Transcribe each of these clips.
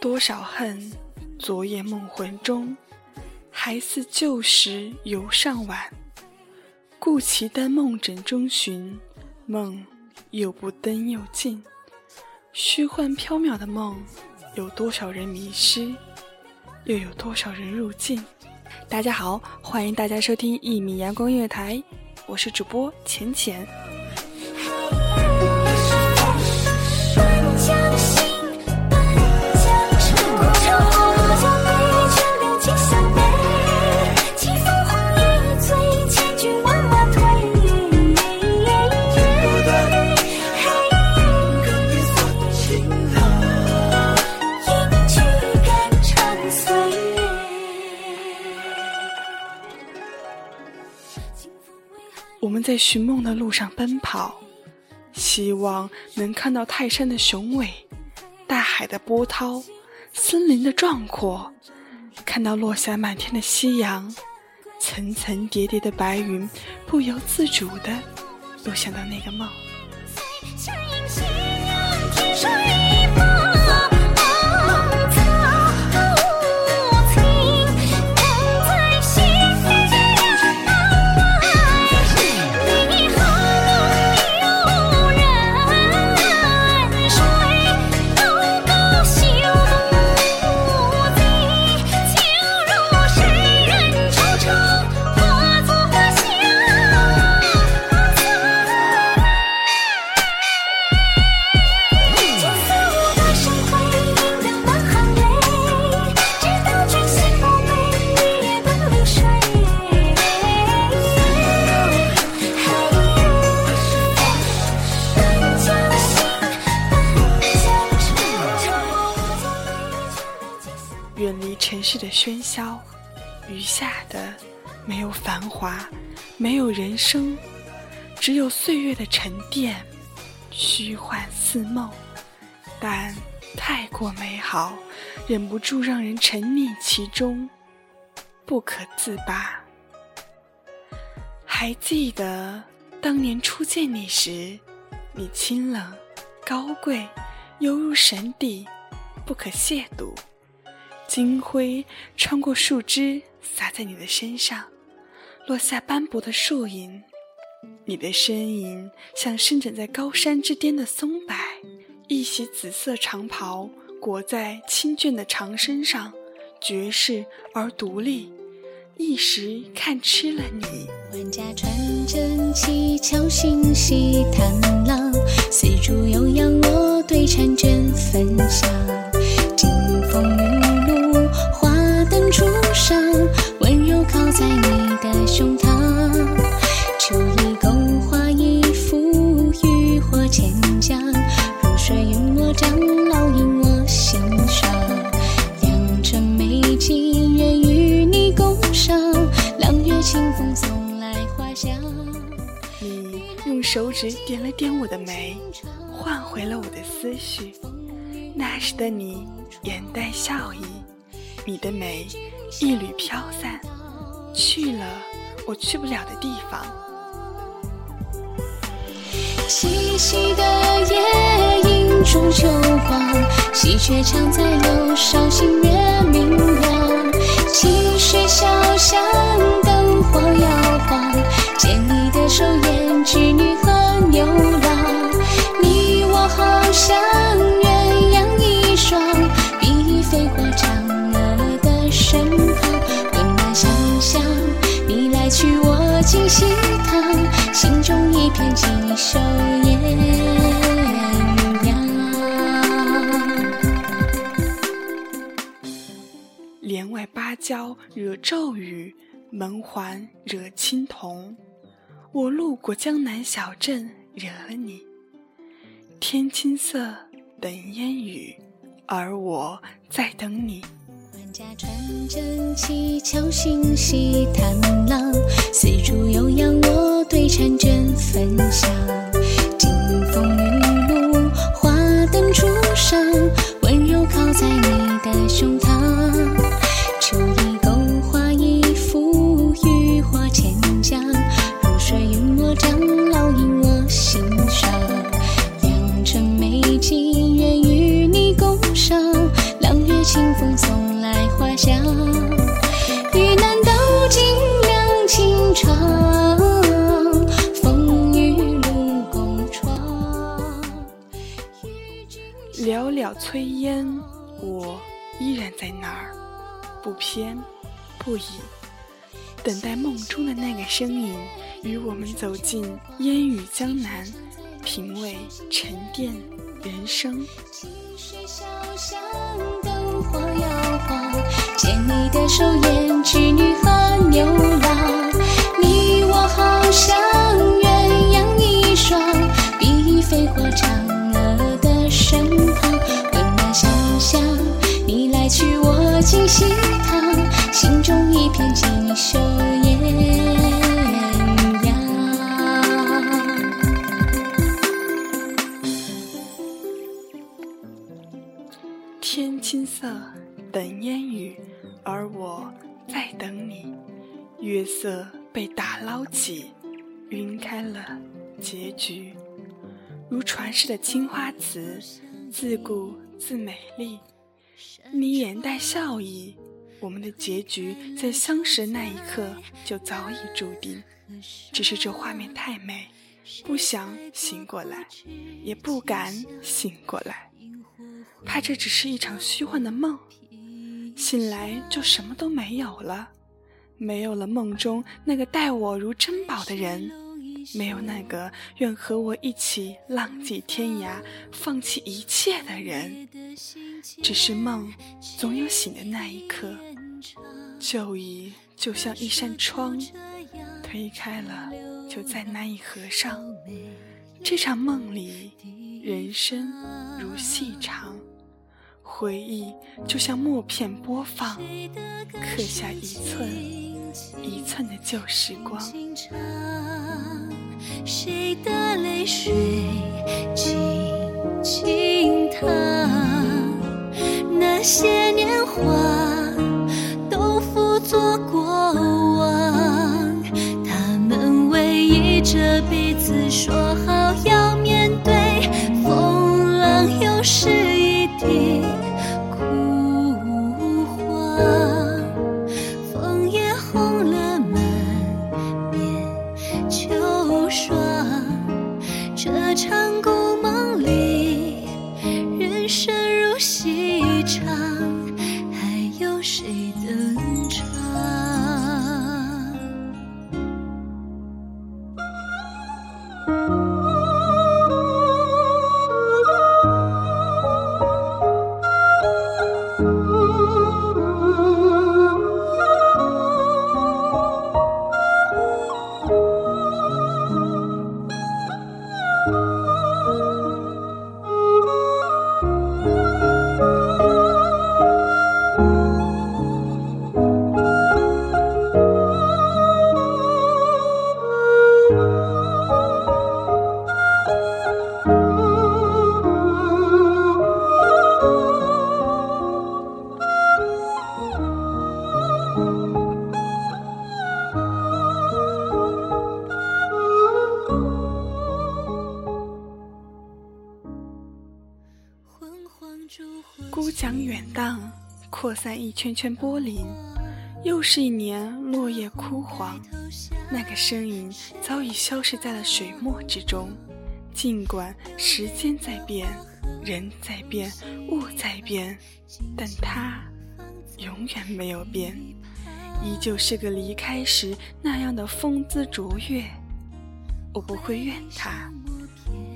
多少恨，昨夜梦魂中，还似旧时游尚晚。故其丹梦枕中寻，梦又不登又近。虚幻缥缈的梦，有多少人迷失，又有多少人入境？大家好，欢迎大家收听一米阳光音乐台，我是主播浅浅。在寻梦的路上奔跑，希望能看到泰山的雄伟，大海的波涛，森林的壮阔，看到落下满天的夕阳，层层叠叠的白云，不由自主的都想到那个梦。相映夕阳，天上一梦，城市的喧嚣，余下的没有繁华，没有人生，只有岁月的沉淀，虚幻似梦，但太过美好，忍不住让人沉溺其中，不可自拔。还记得当年初见你时，你清冷、高贵，犹如神邸，不可亵渎。金辉穿过树枝，洒在你的身上，落下斑驳的树影。你的身影像伸展在高山之巅的松柏，一袭紫色长袍裹在清俊的长身上，绝世而独立，一时看痴了你。万家传真七，巧心系探浪，丝竹悠扬，我对婵娟分享。手指点了点我的眉，唤回了我的思绪。那时的你眼带笑意，你的美一缕飘散，去了我去不了的地方。栖息的夜映中秋黄，喜鹊常在柳梢，新月明亮。清水小巷，灯火摇晃，牵你的手，像鸳鸯一双，比翼飞过嫦娥的身旁。温暖想象，你来去我尽喜堂，心中一片锦绣艳阳。帘外芭蕉惹骤雨，门环惹青铜。我路过江南小镇，惹了你。天青色等烟雨，而我在等你。万家传真气，敲星稀探浪，丝竹悠扬，我对婵娟焚香。不偏不倚，等待梦中的那个身影，与我们走进烟雨江南，品味沉淀人生。牵你的手，胭织女和牛郎。你我好像色被打捞起，晕开了结局。如传世的青花瓷，自顾自美丽。你眼带笑意，我们的结局在相识那一刻就早已注定。只是这画面太美，不想醒过来，也不敢醒过来。怕这只是一场虚幻的梦，醒来就什么都没有了，没有了梦中那个待我如珍宝的人，没有那个愿和我一起浪迹天涯、放弃一切的人。只是梦总有醒的那一刻，旧忆就像一扇窗，推开了就再难以合上。这场梦里，人生如戏长。回忆就像默片播放，刻下一寸一寸的旧时光。谁的泪水轻轻淌？那些年华散一圈圈波粼。又是一年落叶枯黄，那个身影早已消失在了水墨之中。尽管时间在变，人在变，物在变，但他永远没有变，依旧是个离开时那样的风姿卓越。我不会怨他，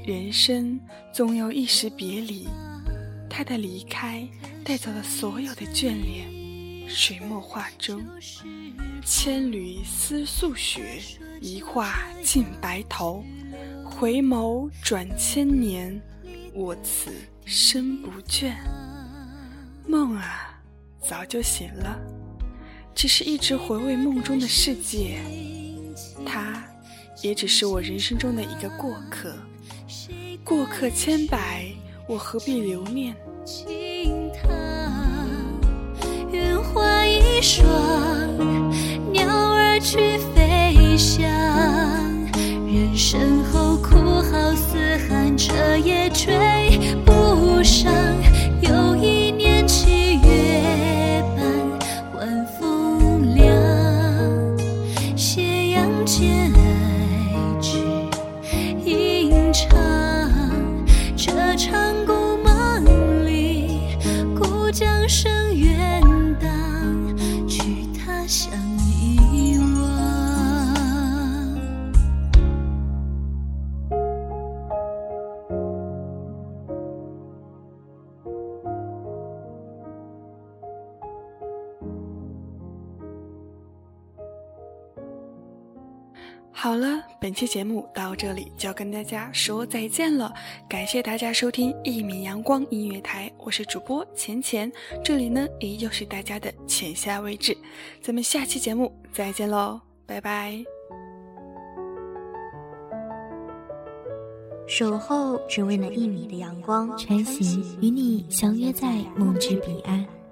人生总有一时别离，他的离开带走了所有的眷恋。水墨画中，千缕丝素雪，一画尽白头。回眸转千年，我此生不倦。梦啊，早就醒了，只是一直回味梦中的世界。他，也只是我人生中的一个过客。过客千百，我何必留恋？霜，鸟儿去飞翔。人生后苦好似寒，彻夜追不上。又一年七月半，晚风凉，斜阳渐至吟唱。这场故梦里，故将声远。本期节目到这里就要跟大家说再见了。感谢大家收听一米阳光音乐台，我是主播钱钱，这里呢依旧是大家的浅夏位置。咱们下期节目再见喽，拜拜。守候只为那一米的阳光，晨行与你相约在梦之彼岸。